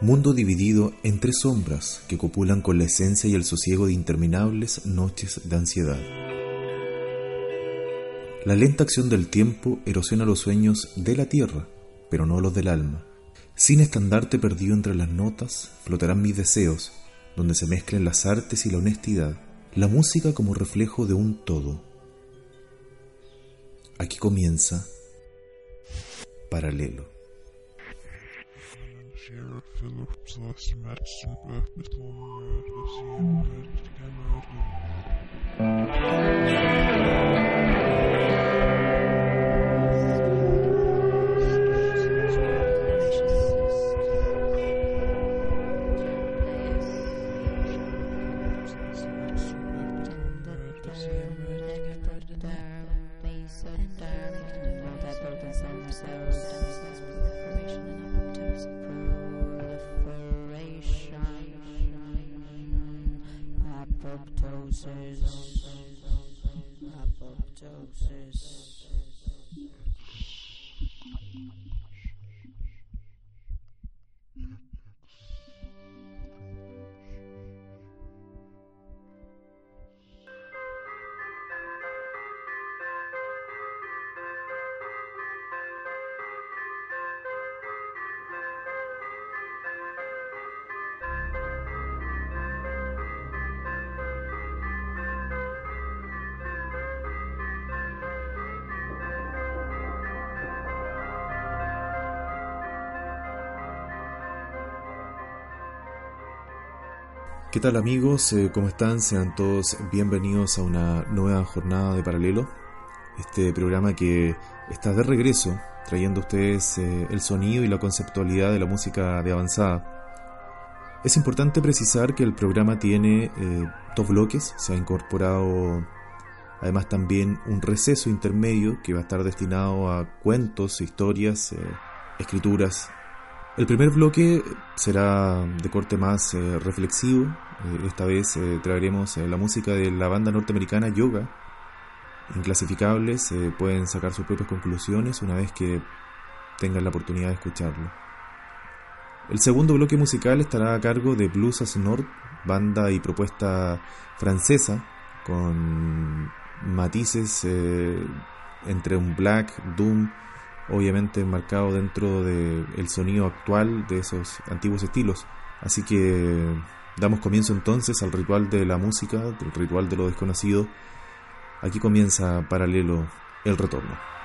mundo dividido en tres sombras que copulan con la esencia y el sosiego de interminables noches de ansiedad. La lenta acción del tiempo erosiona los sueños de la tierra, pero no los del alma. Sin estandarte perdido entre las notas, flotarán mis deseos, donde se mezclen las artes y la honestidad, la música como reflejo de un todo. Aquí comienza Paralelo. Sheriff Phillips lost the match Beth Midler at the end of ¿Qué tal amigos? Eh, ¿Cómo están? Sean todos bienvenidos a una nueva jornada de Paralelo. Este programa que está de regreso trayendo a ustedes eh, el sonido y la conceptualidad de la música de avanzada. Es importante precisar que el programa tiene eh, dos bloques. Se ha incorporado además también un receso intermedio que va a estar destinado a cuentos, historias, escrituras el primer bloque será de corte más eh, reflexivo. Eh, esta vez eh, traeremos la música de la banda norteamericana Yoga. Inclasificables, pueden sacar sus propias conclusiones una vez que tengan la oportunidad de escucharlo. El segundo bloque musical estará a cargo de Blues as North, banda y propuesta francesa, con matices entre un black, doom, obviamente marcado dentro del sonido actual de esos antiguos estilos. Así que damos comienzo entonces al ritual de la música, del ritual de lo desconocido. Aquí comienza paralelo el retorno.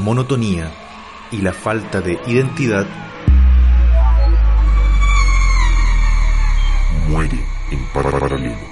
Monotonía y la falta de identidad muere en paralelo.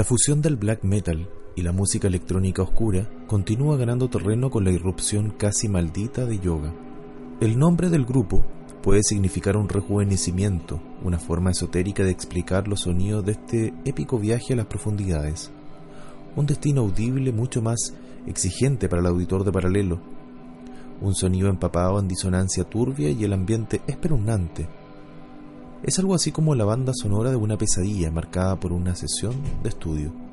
La fusión del black metal y la música electrónica oscura continúa ganando terreno con la irrupción casi maldita de yoga. El nombre del grupo puede significar un rejuvenecimiento, una forma esotérica de explicar los sonidos de este épico viaje a las profundidades, un destino audible mucho más exigente para el auditor de paralelo, un sonido empapado en disonancia turbia y el ambiente espeluznante es algo así como la banda sonora de una pesadilla marcada por una sesión de estudio.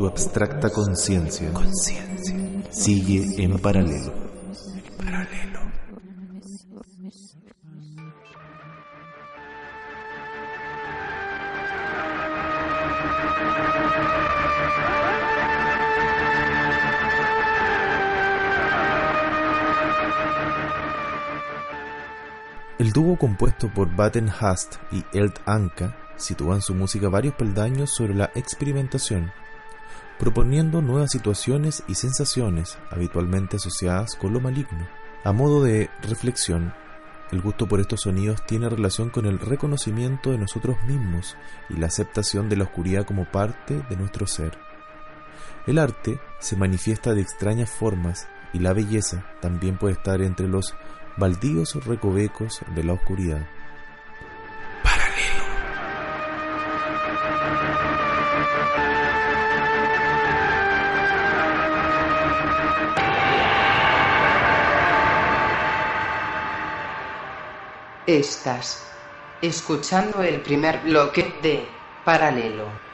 Tu abstracta conciencia sigue en paralelo. Compuesto por Batten Hast y Eld Anka sitúa en su música varios peldaños sobre la experimentación, proponiendo nuevas situaciones y sensaciones habitualmente asociadas con lo maligno. A modo de reflexión, el gusto por estos sonidos tiene relación con el reconocimiento de nosotros mismos y la aceptación de la oscuridad como parte de nuestro ser. El arte se manifiesta de extrañas formas y la belleza también puede estar entre los baldíos recovecos de la oscuridad. Paralelo. Estás escuchando el primer bloque de Paralelo.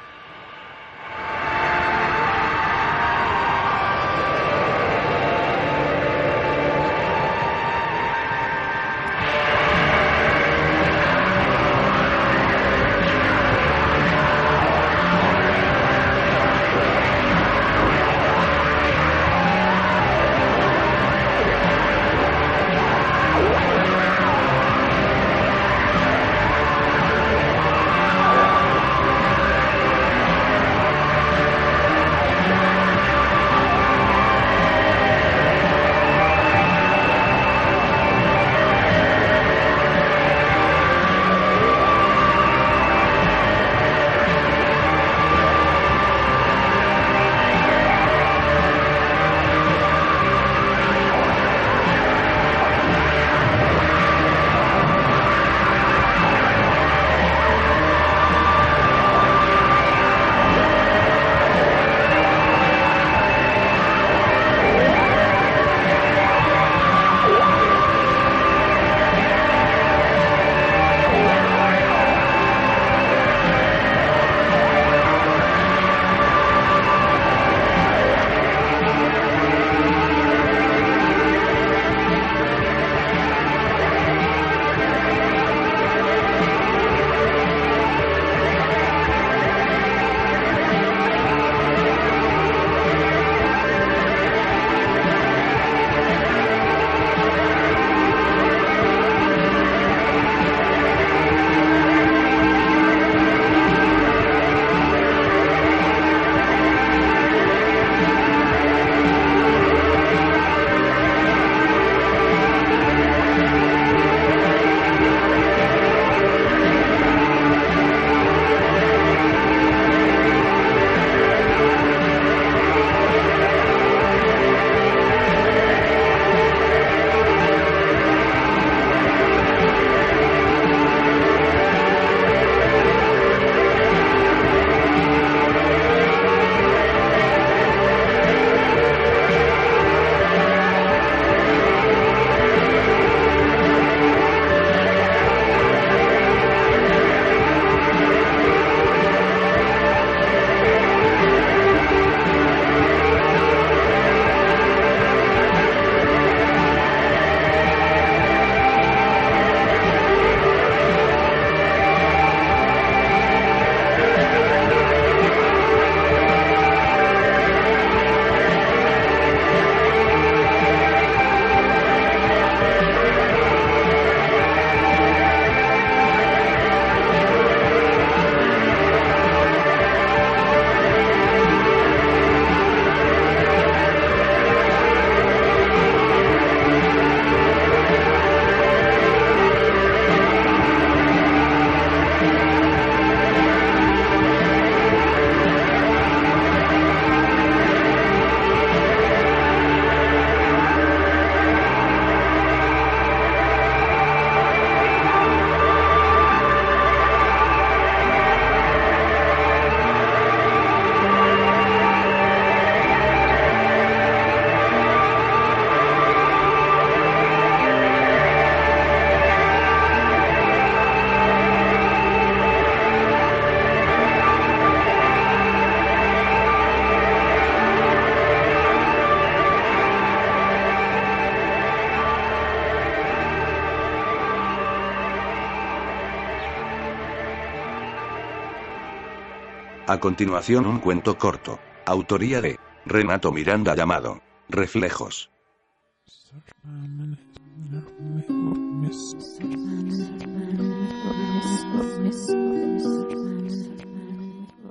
A continuación un cuento corto. Autoría de Renato Miranda llamado Reflejos.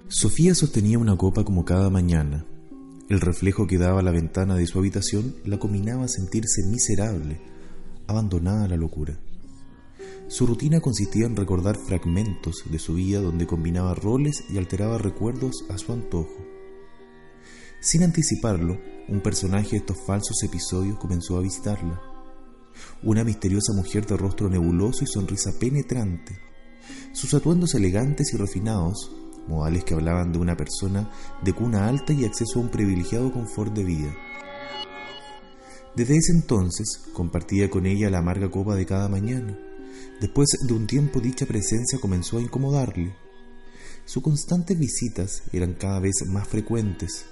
Sofía sostenía una copa como cada mañana. El reflejo que daba la ventana de su habitación la combinaba a sentirse miserable, abandonada a la locura. Su rutina consistía en recordar fragmentos de su vida donde combinaba roles y alteraba recuerdos a su antojo. Sin anticiparlo, un personaje de estos falsos episodios comenzó a visitarla. Una misteriosa mujer de rostro nebuloso y sonrisa penetrante. Sus atuendos elegantes y refinados, modales que hablaban de una persona de cuna alta y acceso a un privilegiado confort de vida. Desde ese entonces compartía con ella la amarga copa de cada mañana. Después de un tiempo dicha presencia comenzó a incomodarle. Sus constantes visitas eran cada vez más frecuentes.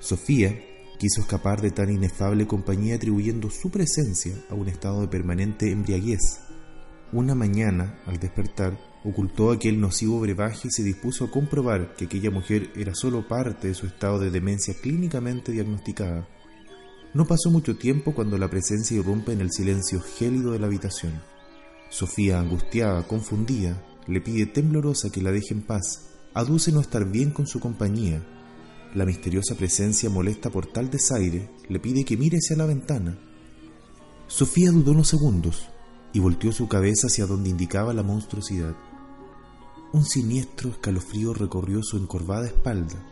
Sofía quiso escapar de tan inefable compañía atribuyendo su presencia a un estado de permanente embriaguez. Una mañana, al despertar, ocultó aquel nocivo brebaje y se dispuso a comprobar que aquella mujer era solo parte de su estado de demencia clínicamente diagnosticada. No pasó mucho tiempo cuando la presencia irrumpe en el silencio gélido de la habitación. Sofía, angustiada, confundida, le pide temblorosa que la deje en paz, aduce no estar bien con su compañía. La misteriosa presencia molesta por tal desaire, le pide que mire hacia la ventana. Sofía dudó unos segundos y volteó su cabeza hacia donde indicaba la monstruosidad. Un siniestro escalofrío recorrió su encorvada espalda.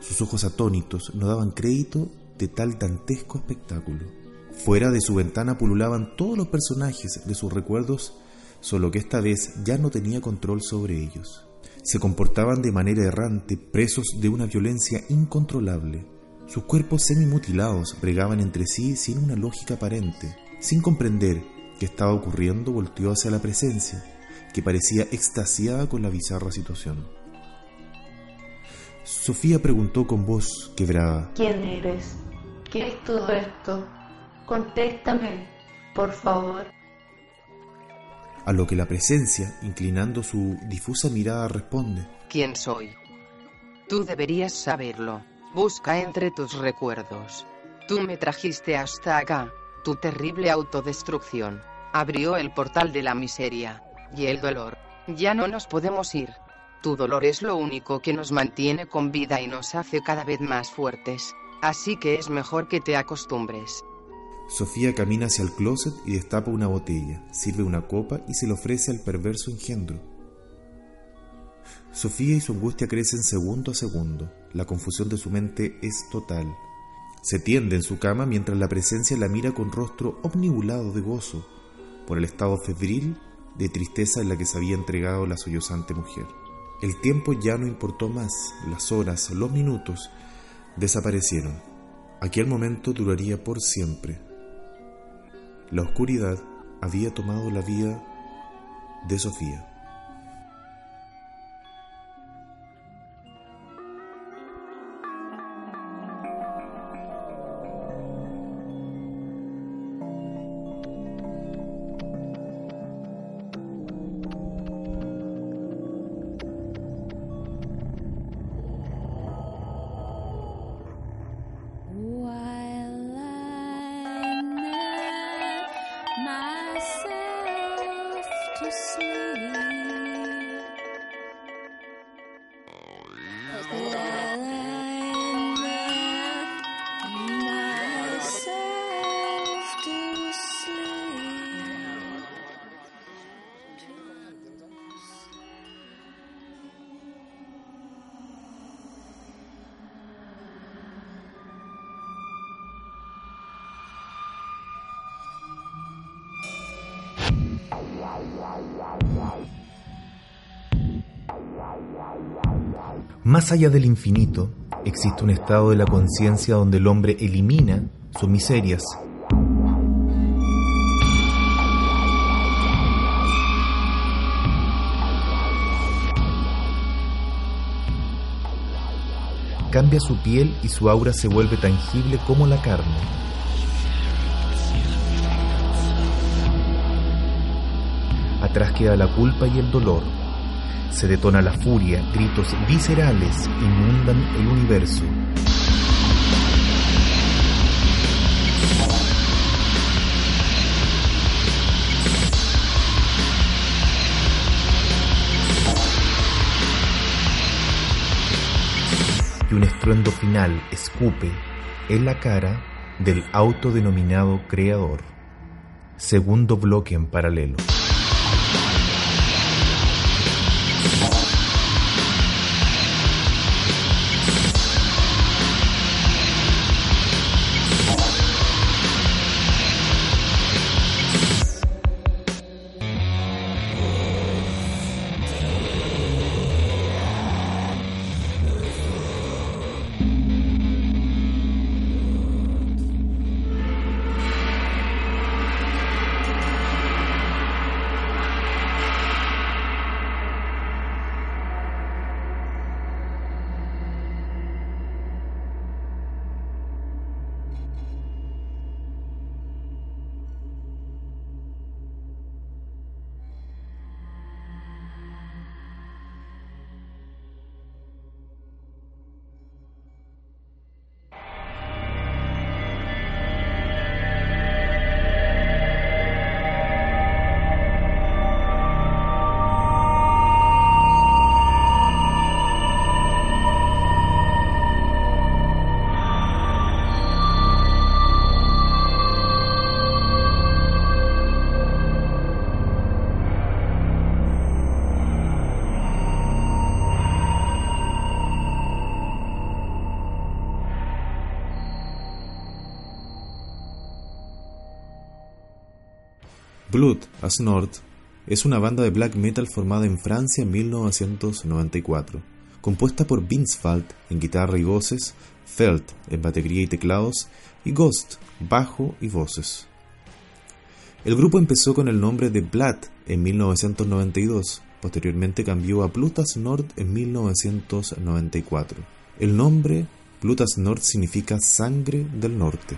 Sus ojos atónitos no daban crédito de tal dantesco espectáculo. Fuera de su ventana pululaban todos los personajes de sus recuerdos, solo que esta vez ya no tenía control sobre ellos. Se comportaban de manera errante, presos de una violencia incontrolable. Sus cuerpos semimutilados bregaban entre sí sin una lógica aparente. Sin comprender qué estaba ocurriendo, volteó hacia la presencia, que parecía extasiada con la bizarra situación. Sofía preguntó con voz quebrada. ¿Quién eres? ¿Qué es todo esto? Contéstame, por favor. A lo que la presencia, inclinando su difusa mirada, responde. ¿Quién soy? Tú deberías saberlo. Busca entre tus recuerdos. Tú me trajiste hasta acá. Tu terrible autodestrucción abrió el portal de la miseria y el dolor. Ya no nos podemos ir. Tu dolor es lo único que nos mantiene con vida y nos hace cada vez más fuertes. Así que es mejor que te acostumbres. Sofía camina hacia el closet y destapa una botella, sirve una copa y se le ofrece al perverso engendro. Sofía y su angustia crecen segundo a segundo. La confusión de su mente es total. Se tiende en su cama mientras la presencia la mira con rostro omnibulado de gozo por el estado febril de tristeza en la que se había entregado la sollozante mujer. El tiempo ya no importó más, las horas, los minutos desaparecieron. Aquel momento duraría por siempre. La oscuridad había tomado la vida de Sofía. Más allá del infinito, existe un estado de la conciencia donde el hombre elimina sus miserias. Cambia su piel y su aura se vuelve tangible como la carne. Atrás queda la culpa y el dolor. Se detona la furia, gritos viscerales inundan el universo. Y un estruendo final escupe en la cara del autodenominado creador. Segundo bloque en paralelo. Blood as Nord es una banda de black metal formada en Francia en 1994, compuesta por Vince en guitarra y voces, Felt en batería y teclados y Ghost, bajo y voces. El grupo empezó con el nombre de Blood en 1992, posteriormente cambió a Plutas Nord en 1994. El nombre Plutas Nord significa sangre del norte.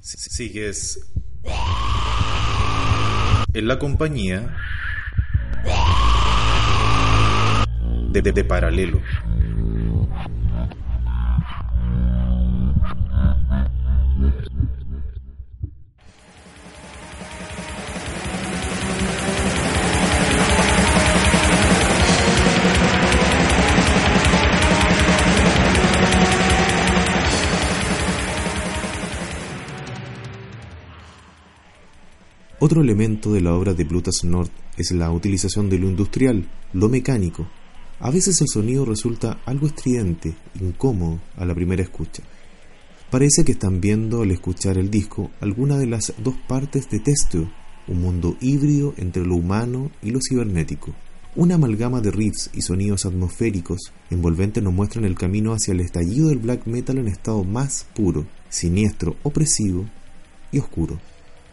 Sigues en la compañía de, de, de Paralelo. Otro elemento de la obra de Plutas North es la utilización de lo industrial, lo mecánico. A veces el sonido resulta algo estridente, incómodo a la primera escucha. Parece que están viendo al escuchar el disco alguna de las dos partes de Testio, un mundo híbrido entre lo humano y lo cibernético. Una amalgama de riffs y sonidos atmosféricos envolventes nos muestran el camino hacia el estallido del black metal en estado más puro, siniestro, opresivo y oscuro.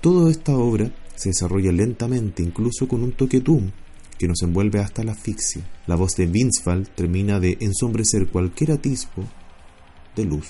Toda esta obra se desarrolla lentamente, incluso con un toque doom que nos envuelve hasta la asfixia. La voz de Vinceval termina de ensombrecer cualquier atisbo de luz.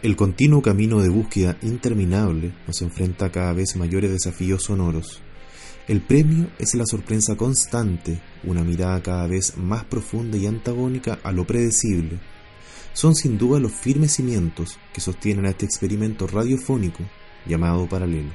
El continuo camino de búsqueda interminable nos enfrenta a cada vez mayores desafíos sonoros. El premio es la sorpresa constante, una mirada cada vez más profunda y antagónica a lo predecible. Son sin duda los firmes cimientos que sostienen a este experimento radiofónico llamado paralelo.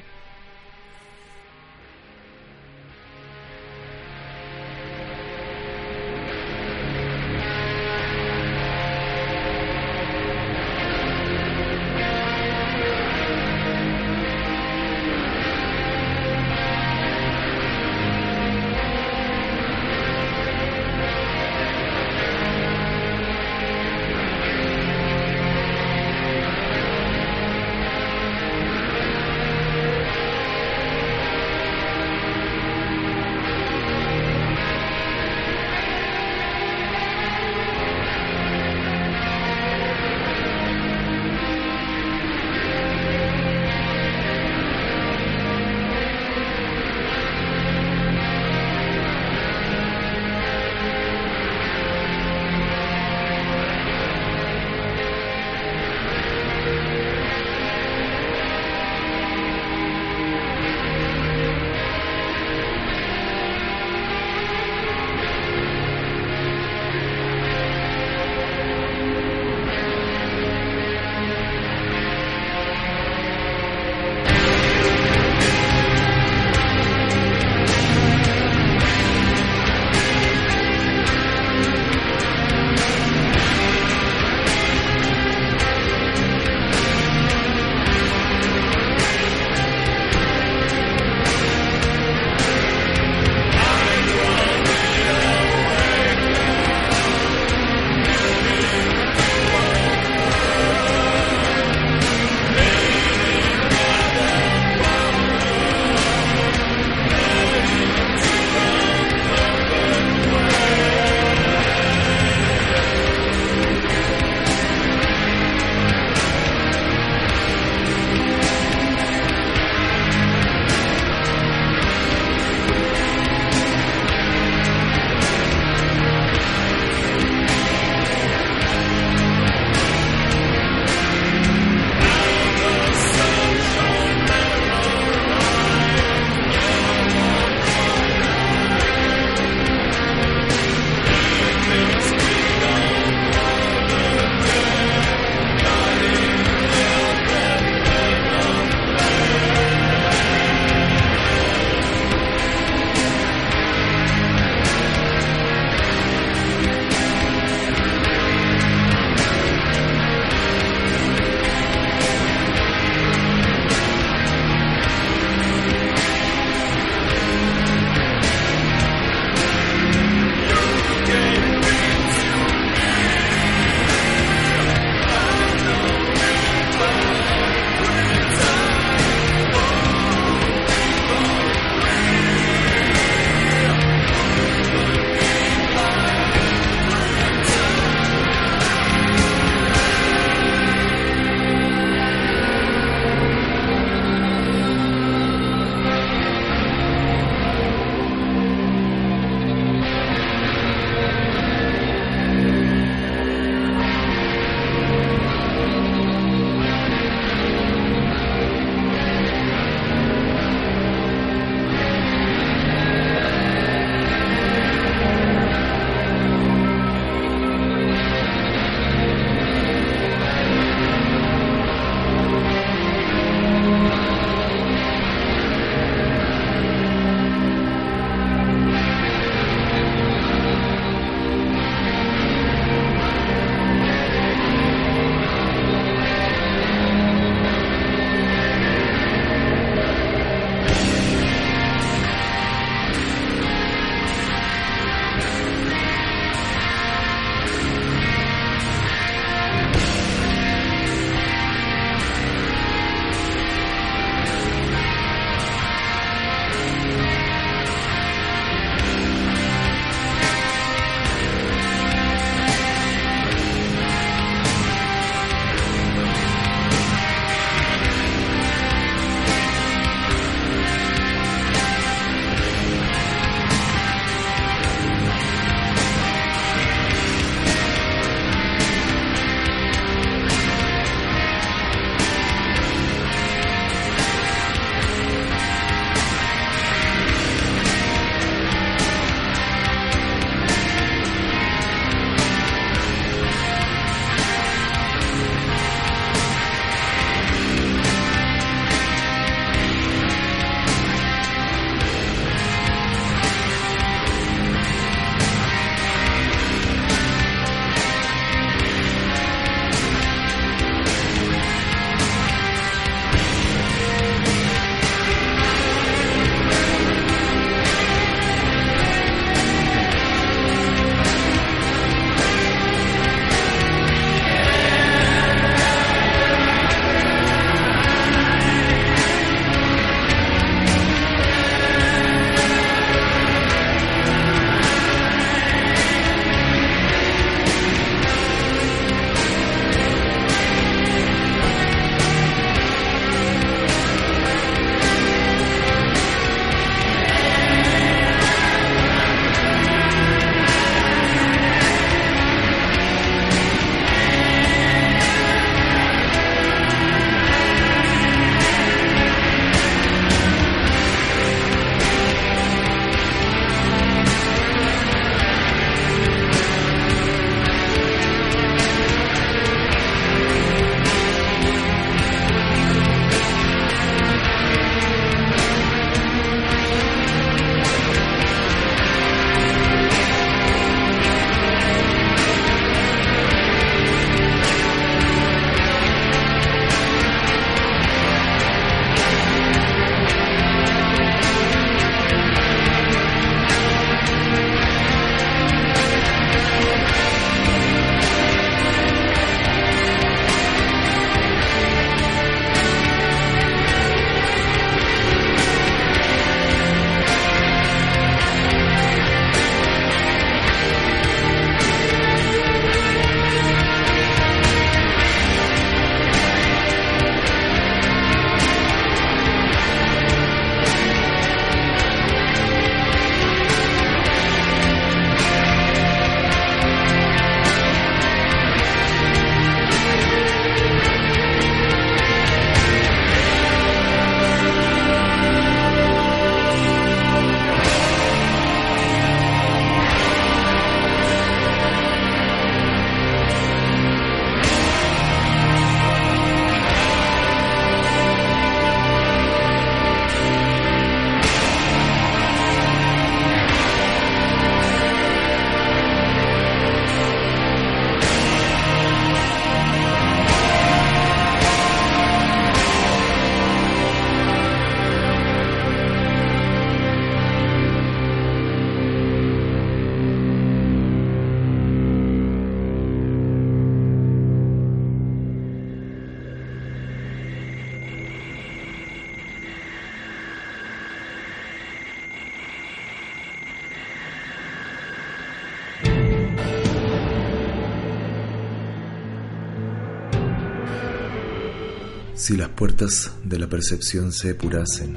Si las puertas de la percepción se depurasen,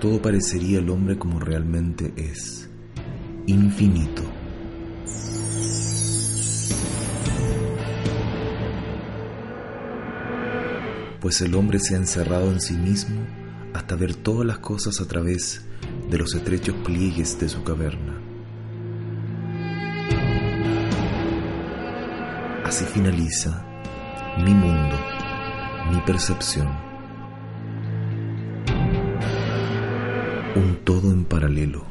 todo parecería el hombre como realmente es, infinito. Pues el hombre se ha encerrado en sí mismo hasta ver todas las cosas a través de los estrechos pliegues de su caverna. Así finaliza mi mundo, mi percepción. Un todo en paralelo.